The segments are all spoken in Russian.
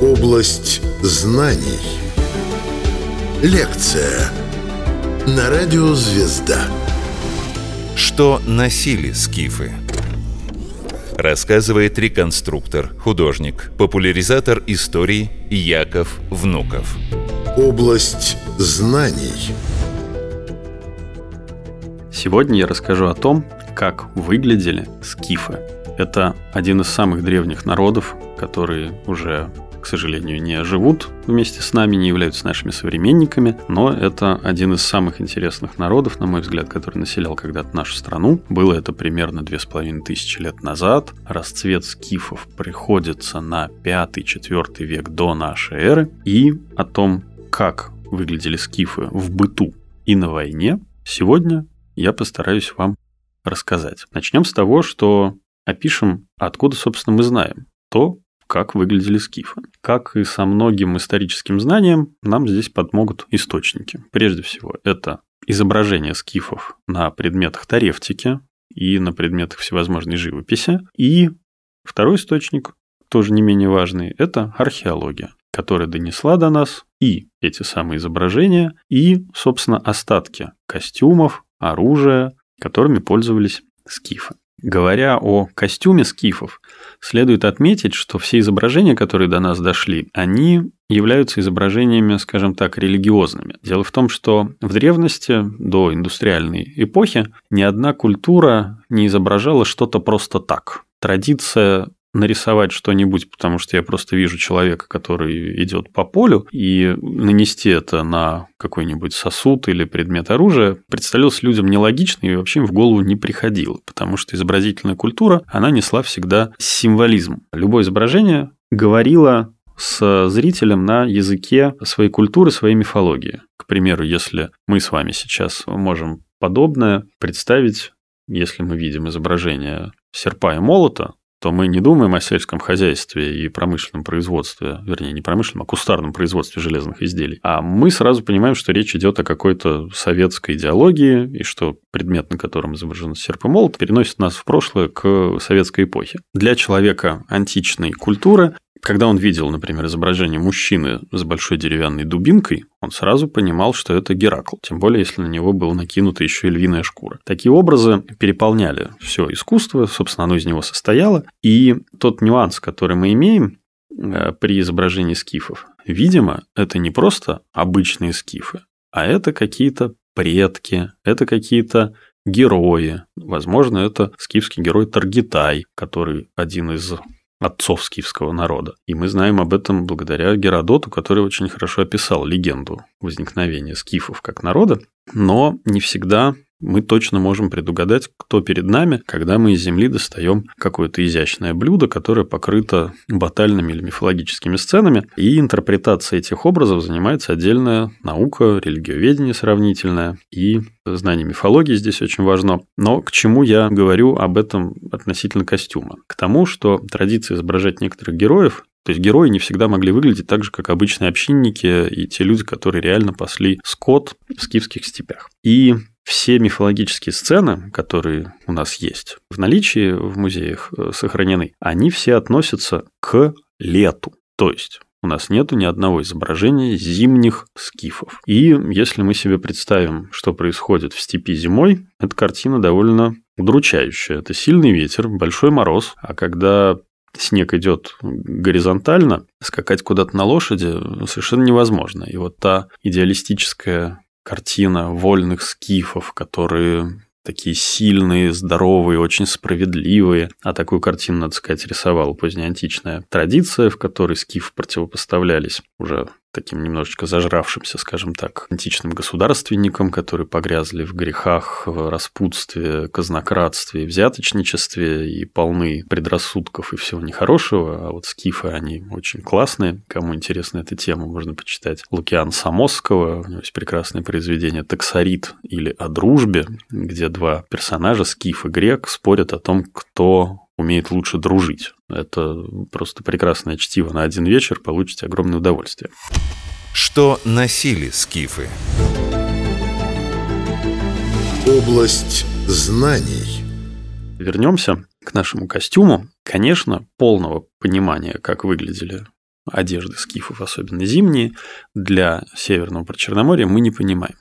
Область знаний. Лекция на радио «Звезда». Что носили скифы? Рассказывает реконструктор, художник, популяризатор истории Яков Внуков. Область знаний. Сегодня я расскажу о том, как выглядели скифы. Это один из самых древних народов, которые уже к сожалению, не живут вместе с нами, не являются нашими современниками, но это один из самых интересных народов, на мой взгляд, который населял когда-то нашу страну. Было это примерно две с половиной тысячи лет назад. Расцвет скифов приходится на 5-4 век до нашей эры. И о том, как выглядели скифы в быту и на войне, сегодня я постараюсь вам рассказать. Начнем с того, что опишем, откуда, собственно, мы знаем то, как выглядели скифы. Как и со многим историческим знанием, нам здесь подмогут источники. Прежде всего, это изображение скифов на предметах тарефтики и на предметах всевозможной живописи. И второй источник, тоже не менее важный, это археология, которая донесла до нас и эти самые изображения, и, собственно, остатки костюмов, оружия, которыми пользовались скифы. Говоря о костюме скифов, следует отметить, что все изображения, которые до нас дошли, они являются изображениями, скажем так, религиозными. Дело в том, что в древности, до индустриальной эпохи, ни одна культура не изображала что-то просто так. Традиция нарисовать что-нибудь, потому что я просто вижу человека, который идет по полю, и нанести это на какой-нибудь сосуд или предмет оружия представлялось людям нелогично и вообще им в голову не приходило, потому что изобразительная культура, она несла всегда символизм. Любое изображение говорило с зрителем на языке своей культуры, своей мифологии. К примеру, если мы с вами сейчас можем подобное представить, если мы видим изображение серпа и молота, то мы не думаем о сельском хозяйстве и промышленном производстве, вернее, не промышленном, а кустарном производстве железных изделий. А мы сразу понимаем, что речь идет о какой-то советской идеологии, и что предмет, на котором изображен серп и молот, переносит нас в прошлое к советской эпохе. Для человека античной культуры когда он видел, например, изображение мужчины с большой деревянной дубинкой, он сразу понимал, что это Геракл, тем более, если на него была накинута еще и львиная шкура. Такие образы переполняли все искусство, собственно, оно из него состояло, и тот нюанс, который мы имеем э, при изображении скифов, видимо, это не просто обычные скифы, а это какие-то предки, это какие-то герои. Возможно, это скифский герой Таргитай, который один из отцов скифского народа. И мы знаем об этом благодаря Геродоту, который очень хорошо описал легенду возникновения скифов как народа, но не всегда мы точно можем предугадать, кто перед нами, когда мы из земли достаем какое-то изящное блюдо, которое покрыто батальными или мифологическими сценами, и интерпретация этих образов занимается отдельная наука, религиоведение сравнительное, и знание мифологии здесь очень важно. Но к чему я говорю об этом относительно костюма? К тому, что традиция изображать некоторых героев то есть герои не всегда могли выглядеть так же, как обычные общинники и те люди, которые реально пасли скот в скифских степях. И все мифологические сцены, которые у нас есть в наличии в музеях э, сохранены, они все относятся к лету. То есть у нас нету ни одного изображения зимних скифов. И если мы себе представим, что происходит в степи зимой, эта картина довольно удручающая. Это сильный ветер, большой мороз, а когда снег идет горизонтально, скакать куда-то на лошади совершенно невозможно. И вот та идеалистическая картина вольных скифов, которые такие сильные, здоровые, очень справедливые. А такую картину, надо сказать, рисовала позднеантичная традиция, в которой скифы противопоставлялись уже таким немножечко зажравшимся, скажем так, античным государственникам, которые погрязли в грехах, в распутстве, казнократстве, взяточничестве и полны предрассудков и всего нехорошего. А вот скифы, они очень классные. Кому интересна эта тема, можно почитать Лукиан Самосского. У него есть прекрасное произведение «Таксарит» или «О дружбе», где два персонажа, скиф и грек, спорят о том, кто умеет лучше дружить. Это просто прекрасное чтиво на один вечер, получите огромное удовольствие. Что носили скифы? Область знаний. Вернемся к нашему костюму, конечно, полного понимания, как выглядели одежды скифов, особенно зимние, для Северного Причерноморья мы не понимаем.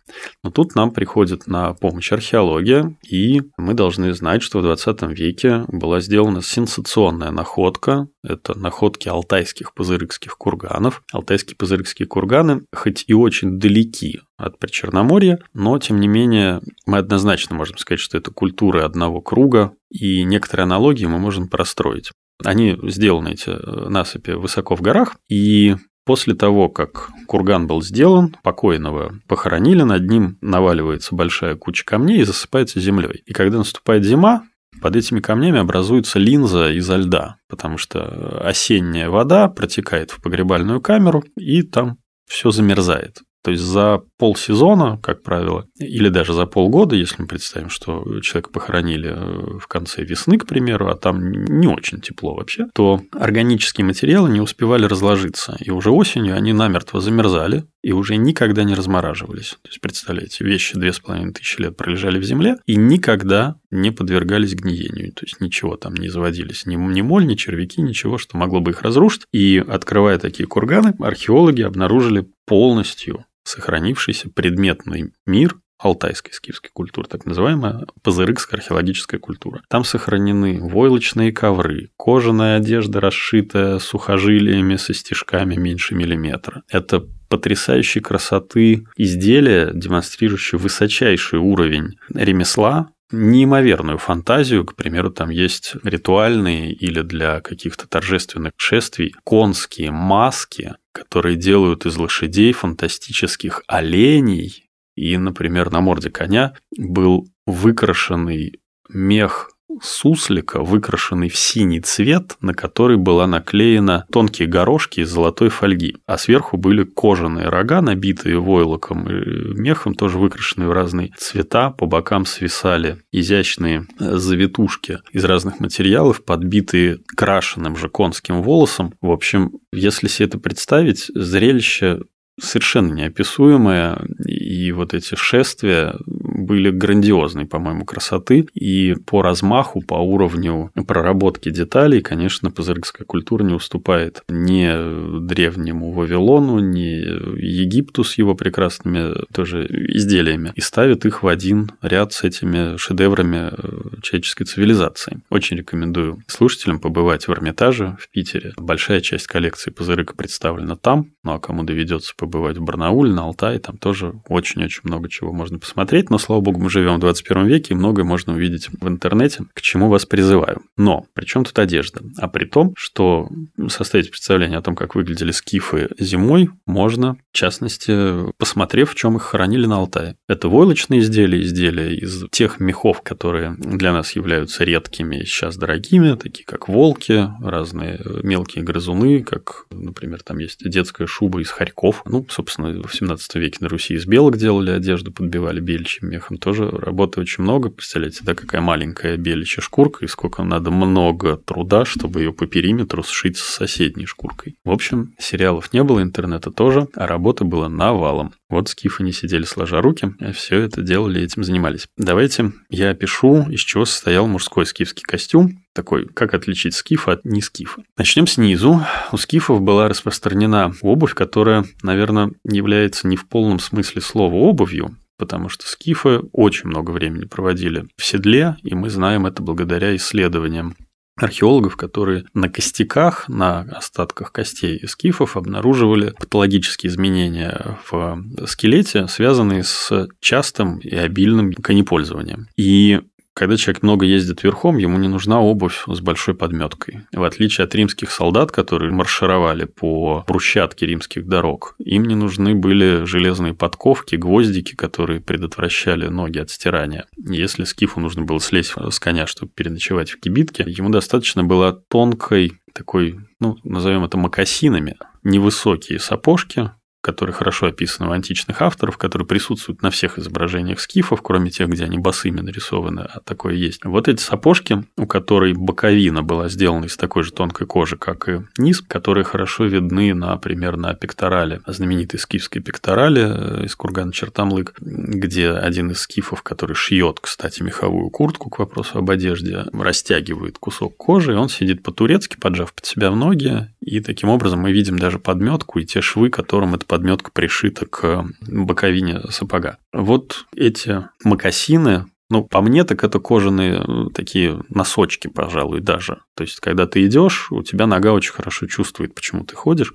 Но тут нам приходит на помощь археология, и мы должны знать, что в 20 веке была сделана сенсационная находка. Это находки алтайских пузырыкских курганов. Алтайские пузырыкские курганы, хоть и очень далеки от Причерноморья, но, тем не менее, мы однозначно можем сказать, что это культуры одного круга, и некоторые аналогии мы можем простроить. Они сделаны, эти э, насыпи, высоко в горах, и После того, как курган был сделан, покойного похоронили, над ним наваливается большая куча камней и засыпается землей. И когда наступает зима, под этими камнями образуется линза изо льда, потому что осенняя вода протекает в погребальную камеру, и там все замерзает. То есть за полсезона, как правило, или даже за полгода, если мы представим, что человека похоронили э, в конце весны, к примеру, а там не очень тепло вообще, то органические материалы не успевали разложиться. И уже осенью они намертво замерзали и уже никогда не размораживались. То есть, представляете, вещи две с половиной тысячи лет пролежали в земле и никогда не подвергались гниению. То есть, ничего там не заводились, ни, ни моль, ни червяки, ничего, что могло бы их разрушить. И открывая такие курганы, археологи обнаружили полностью сохранившийся предметный мир алтайской скифской культуры, так называемая пазырыкская археологическая культура. Там сохранены войлочные ковры, кожаная одежда, расшитая сухожилиями со стежками меньше миллиметра. Это потрясающей красоты изделия, демонстрирующие высочайший уровень ремесла, неимоверную фантазию. К примеру, там есть ритуальные или для каких-то торжественных шествий конские маски, которые делают из лошадей фантастических оленей. И, например, на морде коня был выкрашенный мех суслика, выкрашенный в синий цвет, на который была наклеена тонкие горошки из золотой фольги. А сверху были кожаные рога, набитые войлоком и мехом, тоже выкрашенные в разные цвета. По бокам свисали изящные завитушки из разных материалов, подбитые крашеным же конским волосом. В общем, если себе это представить, зрелище совершенно неописуемое, и вот эти шествия были грандиозной, по-моему, красоты, и по размаху, по уровню проработки деталей, конечно, пазырыкская культура не уступает ни древнему Вавилону, ни Египту с его прекрасными тоже изделиями, и ставит их в один ряд с этими шедеврами э, человеческой цивилизации. Очень рекомендую слушателям побывать в Эрмитаже в Питере. Большая часть коллекции пазырыка представлена там, ну а кому доведется побывать в Барнауле, на Алтае, там тоже очень-очень много чего можно посмотреть, но, слава богу, мы живем в 21 веке, и многое можно увидеть в интернете, к чему вас призываю. Но при чем тут одежда? А при том, что составить представление о том, как выглядели скифы зимой, можно, в частности, посмотрев, в чем их хоронили на Алтае. Это войлочные изделия, изделия из тех мехов, которые для нас являются редкими и сейчас дорогими, такие как волки, разные мелкие грызуны, как, например, там есть детская шуба из хорьков. Ну, собственно, в 17 веке на Руси из белок делали одежду, подбивали бельчим мехом. Тоже работы очень много. Представляете, да, какая маленькая беличья шкурка и сколько надо много труда, чтобы ее по периметру сшить с соседней шкуркой. В общем, сериалов не было, интернета тоже, а работы было навалом. Вот скифы не сидели сложа руки, а все это делали, этим занимались. Давайте я опишу, из чего состоял мужской скифский костюм, такой, как отличить скифа от не скифа. Начнем снизу. У скифов была распространена обувь, которая, наверное, является не в полном смысле слова обувью, потому что скифы очень много времени проводили в седле, и мы знаем это благодаря исследованиям археологов, которые на костяках, на остатках костей скифов обнаруживали патологические изменения в скелете, связанные с частым и обильным конепользованием. И когда человек много ездит верхом, ему не нужна обувь с большой подметкой. В отличие от римских солдат, которые маршировали по брусчатке римских дорог, им не нужны были железные подковки, гвоздики, которые предотвращали ноги от стирания. Если скифу нужно было слезть с коня, чтобы переночевать в кибитке, ему достаточно было тонкой такой, ну, назовем это макасинами, невысокие сапожки, которые хорошо описаны у античных авторов, которые присутствуют на всех изображениях скифов, кроме тех, где они босыми нарисованы, а такое есть. Вот эти сапожки, у которой боковина была сделана из такой же тонкой кожи, как и низ, которые хорошо видны, например, на пекторале, знаменитой скифской пекторале э, из кургана Чертамлык, где один из скифов, который шьет, кстати, меховую куртку к вопросу об одежде, растягивает кусок кожи, и он сидит по-турецки, поджав под себя ноги, и таким образом мы видим даже подметку и те швы, которым эта подметка пришита к боковине сапога. Вот эти макасины ну, по мне, так это кожаные э, такие носочки, пожалуй, даже. То есть, когда ты идешь, у тебя нога очень хорошо чувствует, почему ты ходишь.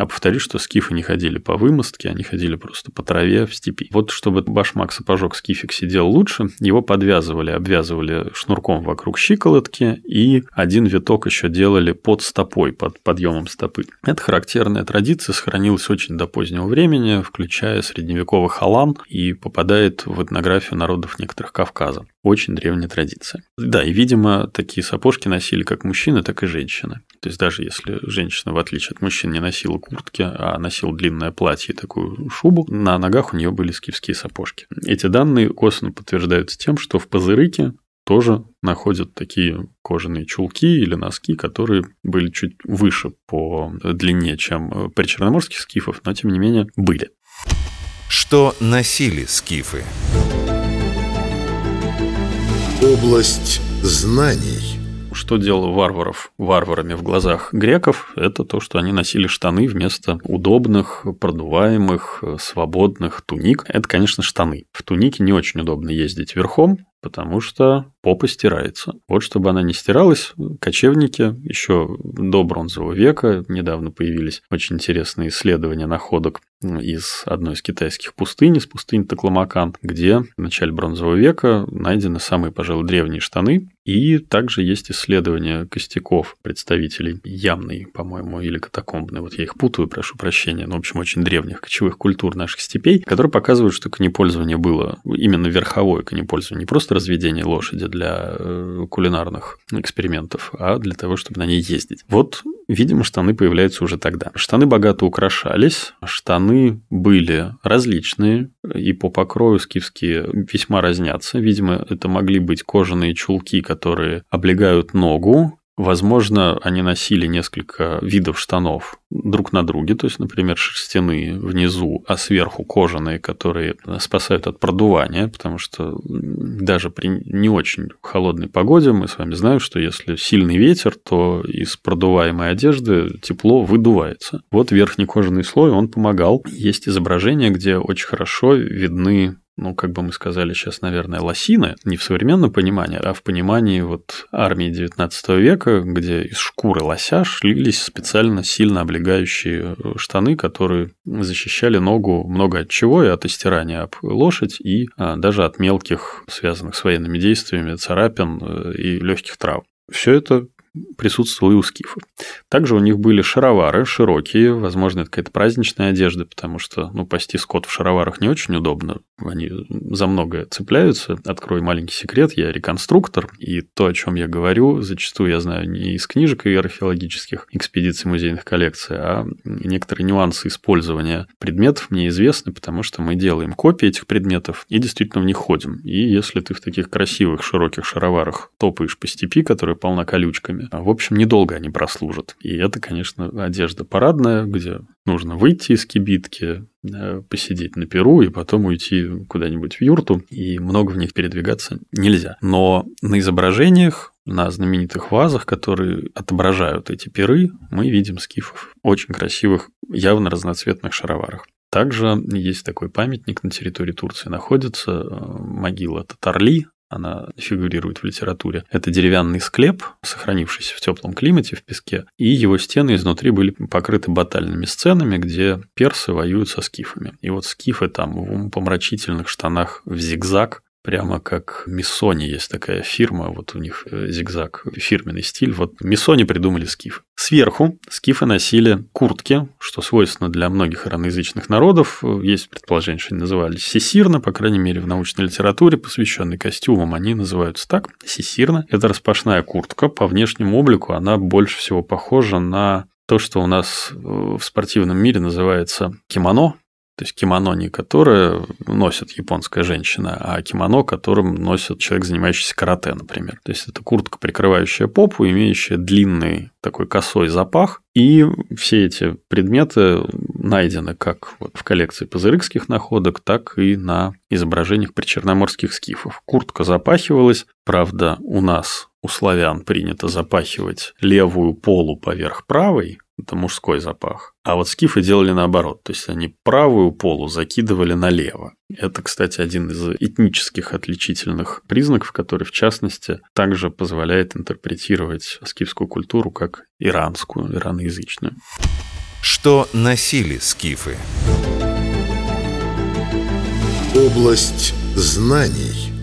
А повторю, что скифы не ходили по вымостке, они ходили просто по траве в степи. Вот чтобы башмак сапожок скифик сидел лучше, его подвязывали, обвязывали шнурком вокруг щиколотки, и один виток еще делали под стопой, под подъемом стопы. Это характерная традиция, сохранилась очень до позднего времени, включая средневековый халан, и попадает в этнографию народов некоторых Кавказа. Очень древняя традиция. Да, и, видимо, такие сапожки носили как мужчины, так и женщины. То есть даже если женщина, в отличие от мужчин, не носила куртки, а носила длинное платье и такую шубу, на ногах у нее были скифские сапожки. Эти данные косвенно подтверждаются тем, что в Пазырыке тоже находят такие кожаные чулки или носки, которые были чуть выше по длине, чем при черноморских скифов, но тем не менее были. Что носили скифы? Область знаний. Что делало варваров варварами в глазах греков? Это то, что они носили штаны вместо удобных, продуваемых, свободных туник. Это, конечно, штаны. В тунике не очень удобно ездить верхом, потому что попа стирается. Вот чтобы она не стиралась, кочевники еще до бронзового века недавно появились очень интересные исследования находок из одной из китайских пустынь, из пустыни Такламакан, где в начале бронзового века найдены самые, пожалуй, древние штаны. И также есть исследования костяков представителей ямной, по-моему, или катакомбной. Вот я их путаю, прошу прощения. Но, в общем, очень древних кочевых культур наших степей, которые показывают, что конепользование было именно верховое конепользование, не просто разведение лошади для э, кулинарных экспериментов, а для того, чтобы на ней ездить. Вот Видимо, штаны появляются уже тогда. Штаны богато украшались, штаны были различные, и по покрою скифские весьма разнятся. Видимо, это могли быть кожаные чулки, которые облегают ногу, Возможно, они носили несколько видов штанов друг на друге, то есть, например, шерстяные внизу, а сверху кожаные, которые спасают от продувания, потому что даже при не очень холодной погоде мы с вами знаем, что если сильный ветер, то из продуваемой одежды тепло выдувается. Вот верхний кожаный слой, он помогал. Есть изображения, где очень хорошо видны ну, как бы мы сказали сейчас, наверное, лосины, не в современном понимании, а в понимании вот армии 19 века, где из шкуры лося шлились специально сильно облегающие штаны, которые защищали ногу много от чего, и от истирания об лошадь, и а, даже от мелких, связанных с военными действиями, царапин э, и легких трав. Все это присутствовал и у скифов. Также у них были шаровары широкие, возможно, это какая-то праздничная одежда, потому что, ну, пасти скот в шароварах не очень удобно, они за многое цепляются. Открою маленький секрет, я реконструктор, и то, о чем я говорю, зачастую я знаю не из книжек и археологических экспедиций музейных коллекций, а некоторые нюансы использования предметов мне известны, потому что мы делаем копии этих предметов и действительно в них ходим. И если ты в таких красивых широких шароварах топаешь по степи, которая полна колючками, в общем, недолго они прослужат. И это, конечно, одежда парадная, где нужно выйти из кибитки, э, посидеть на перу и потом уйти куда-нибудь в юрту, и много в них передвигаться нельзя. Но на изображениях на знаменитых вазах, которые отображают эти перы, мы видим скифов очень красивых, явно разноцветных шароварах. Также есть такой памятник на территории Турции находится, э, могила Татарли, она фигурирует в литературе. Это деревянный склеп, сохранившийся в теплом климате, в песке, и его стены изнутри были покрыты батальными сценами, где персы воюют со скифами. И вот скифы там в помрачительных штанах в зигзаг Прямо как Миссони есть такая фирма, вот у них э, зигзаг, фирменный стиль. Вот Миссони придумали скиф. Сверху скифы носили куртки, что свойственно для многих ираноязычных народов. Есть предположение, что они назывались сесирно, по крайней мере, в научной литературе, посвященной костюмам, они называются так. Сесирно – это распашная куртка. По внешнему облику она больше всего похожа на то, что у нас в спортивном мире называется кимоно, то есть кимоно не которое носит японская женщина, а кимоно, которым носит человек, занимающийся карате, например. То есть это куртка, прикрывающая попу, имеющая длинный такой косой запах. И все эти предметы найдены как вот в коллекции пазырыкских находок, так и на изображениях причерноморских скифов. Куртка запахивалась, правда, у нас у славян принято запахивать левую полу поверх правой, это мужской запах. А вот скифы делали наоборот, то есть они правую полу закидывали налево. Это, кстати, один из этнических отличительных признаков, который, в частности, также позволяет интерпретировать скифскую культуру как иранскую, ираноязычную. Что носили скифы? Область знаний –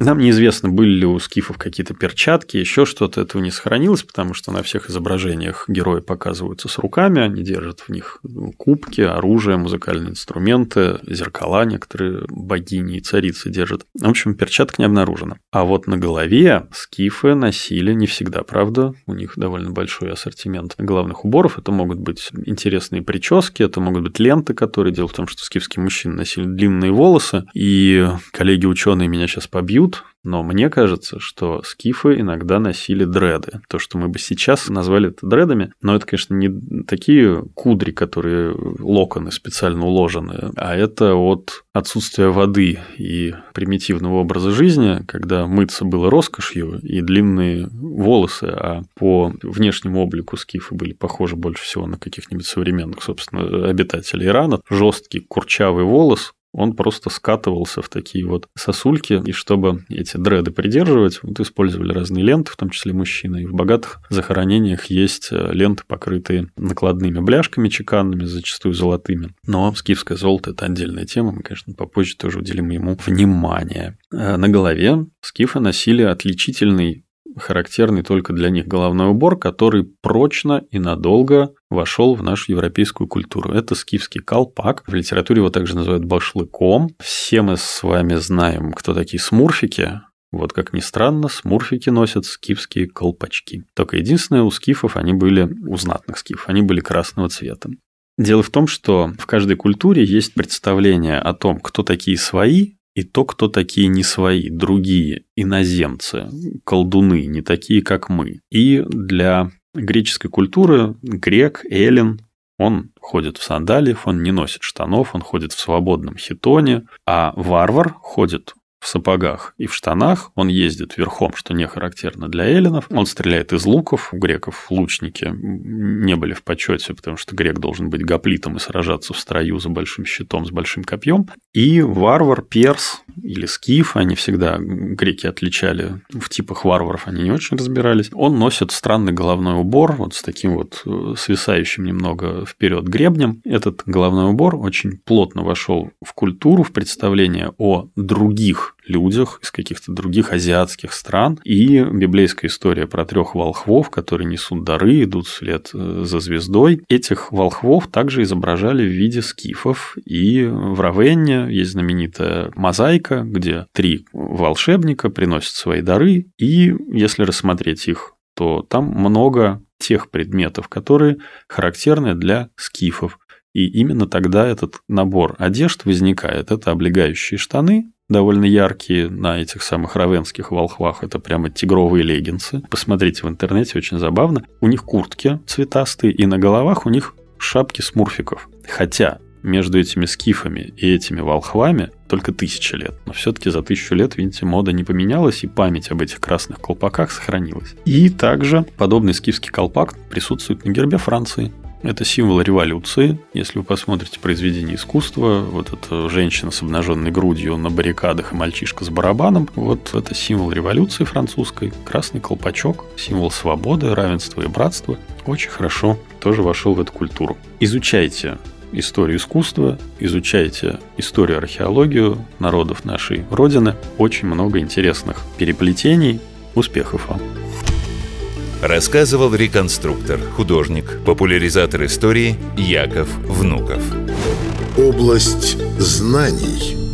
нам неизвестно, были ли у скифов какие-то перчатки, еще что-то этого не сохранилось, потому что на всех изображениях герои показываются с руками, они держат в них ну, кубки, оружие, музыкальные инструменты, зеркала некоторые богини и царицы держат. В общем, перчаток не обнаружено. А вот на голове скифы носили не всегда, правда, у них довольно большой ассортимент главных уборов. Это могут быть интересные прически, это могут быть ленты, которые... Дело в том, что скифские мужчины носили длинные волосы, и коллеги-ученые меня сейчас побьют, но мне кажется, что скифы иногда носили дреды. То, что мы бы сейчас назвали это дредами, но это, конечно, не такие кудри, которые локоны специально уложены, а это от отсутствия воды и примитивного образа жизни, когда мыться было роскошью и длинные волосы, а по внешнему облику скифы были похожи больше всего на каких-нибудь современных, собственно, обитателей Ирана. Жесткий курчавый волос, он просто скатывался в такие вот сосульки, и чтобы эти дреды придерживать, вот использовали разные ленты, в том числе мужчины. И в богатых захоронениях есть э, ленты, покрытые накладными бляшками чеканными, зачастую золотыми. Но скифское золото – это отдельная тема, мы, конечно, попозже тоже уделим ему внимание. Э, на голове скифы носили отличительный характерный только для них головной убор, который прочно и надолго вошел в нашу европейскую культуру. Это скифский колпак. В литературе его также называют башлыком. Все мы с вами знаем, кто такие смурфики. Вот как ни странно, смурфики носят скифские колпачки. Только единственное, у скифов они были, у знатных скифов, они были красного цвета. Дело в том, что в каждой культуре есть представление о том, кто такие свои, и то, кто такие не свои, другие, иноземцы, колдуны, не такие, как мы. И для греческой культуры грек, эллин, он ходит в сандалиях, он не носит штанов, он ходит в свободном хитоне, а варвар ходит в сапогах и в штанах, он ездит верхом, что не характерно для эллинов, он стреляет из луков, у греков лучники не были в почете, потому что грек должен быть гоплитом и сражаться в строю за большим щитом, с большим копьем, и варвар, перс или скиф, они всегда греки отличали, в типах варваров они не очень разбирались, он носит странный головной убор, вот с таким вот э, свисающим немного вперед гребнем. Этот головной убор очень плотно вошел в культуру, в представление о других людях из каких-то других азиатских стран. И библейская история про трех волхвов, которые несут дары, идут вслед э, за звездой. Этих волхвов также изображали в виде скифов. И в Равенне есть знаменитая мозаика, где три волшебника приносят свои дары. И если рассмотреть их то там много тех предметов, которые характерны для скифов. И именно тогда этот набор одежд возникает. Это облегающие штаны, довольно яркие на этих самых равенских волхвах. Это прямо тигровые леггинсы. Посмотрите в интернете, очень забавно. У них куртки цветастые, и на головах у них шапки смурфиков. Хотя между этими скифами и этими волхвами только тысяча лет. Но все-таки за тысячу лет, видите, мода не поменялась, и память об этих красных колпаках сохранилась. И также подобный скифский колпак присутствует на гербе Франции. Это символ революции. Если вы посмотрите произведение искусства, вот эта женщина с обнаженной грудью на баррикадах и мальчишка с барабаном, вот это символ революции французской. Красный колпачок, символ свободы, равенства и братства. Очень хорошо тоже вошел в эту культуру. Изучайте историю искусства, изучайте историю археологию народов нашей Родины. Очень много интересных переплетений. Успехов вам! Рассказывал реконструктор, художник, популяризатор истории Яков Внуков. Область знаний –